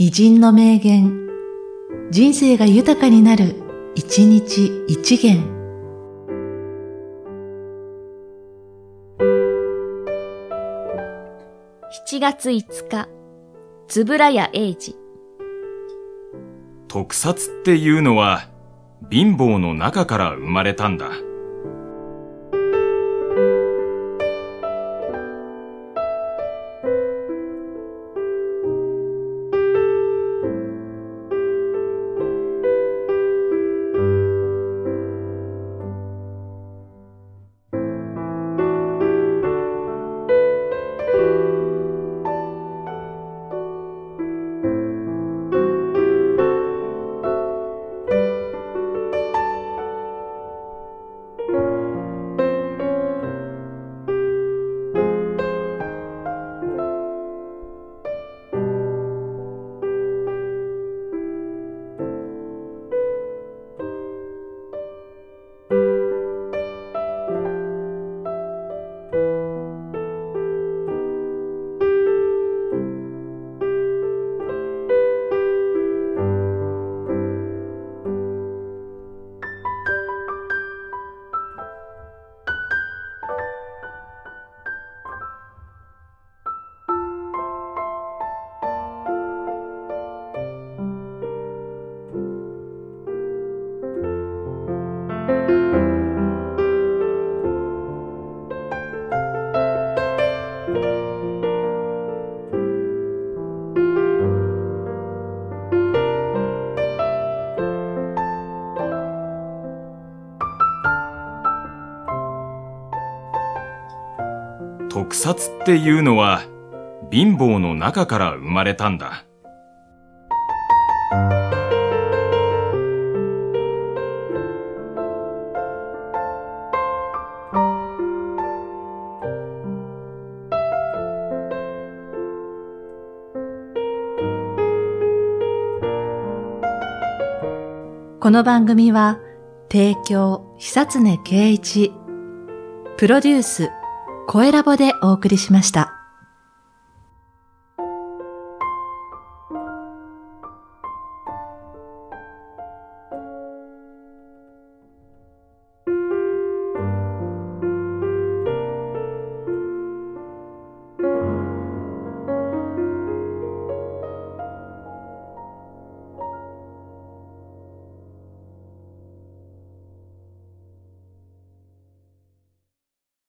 偉人の名言、人生が豊かになる、一日一元。7月5日、つぶらや英二。特撮っていうのは、貧乏の中から生まれたんだ。特撮っていうのは、貧乏の中から生まれたんだ。この番組は、提供、久常圭一、プロデュース、声ラボでお送りしました。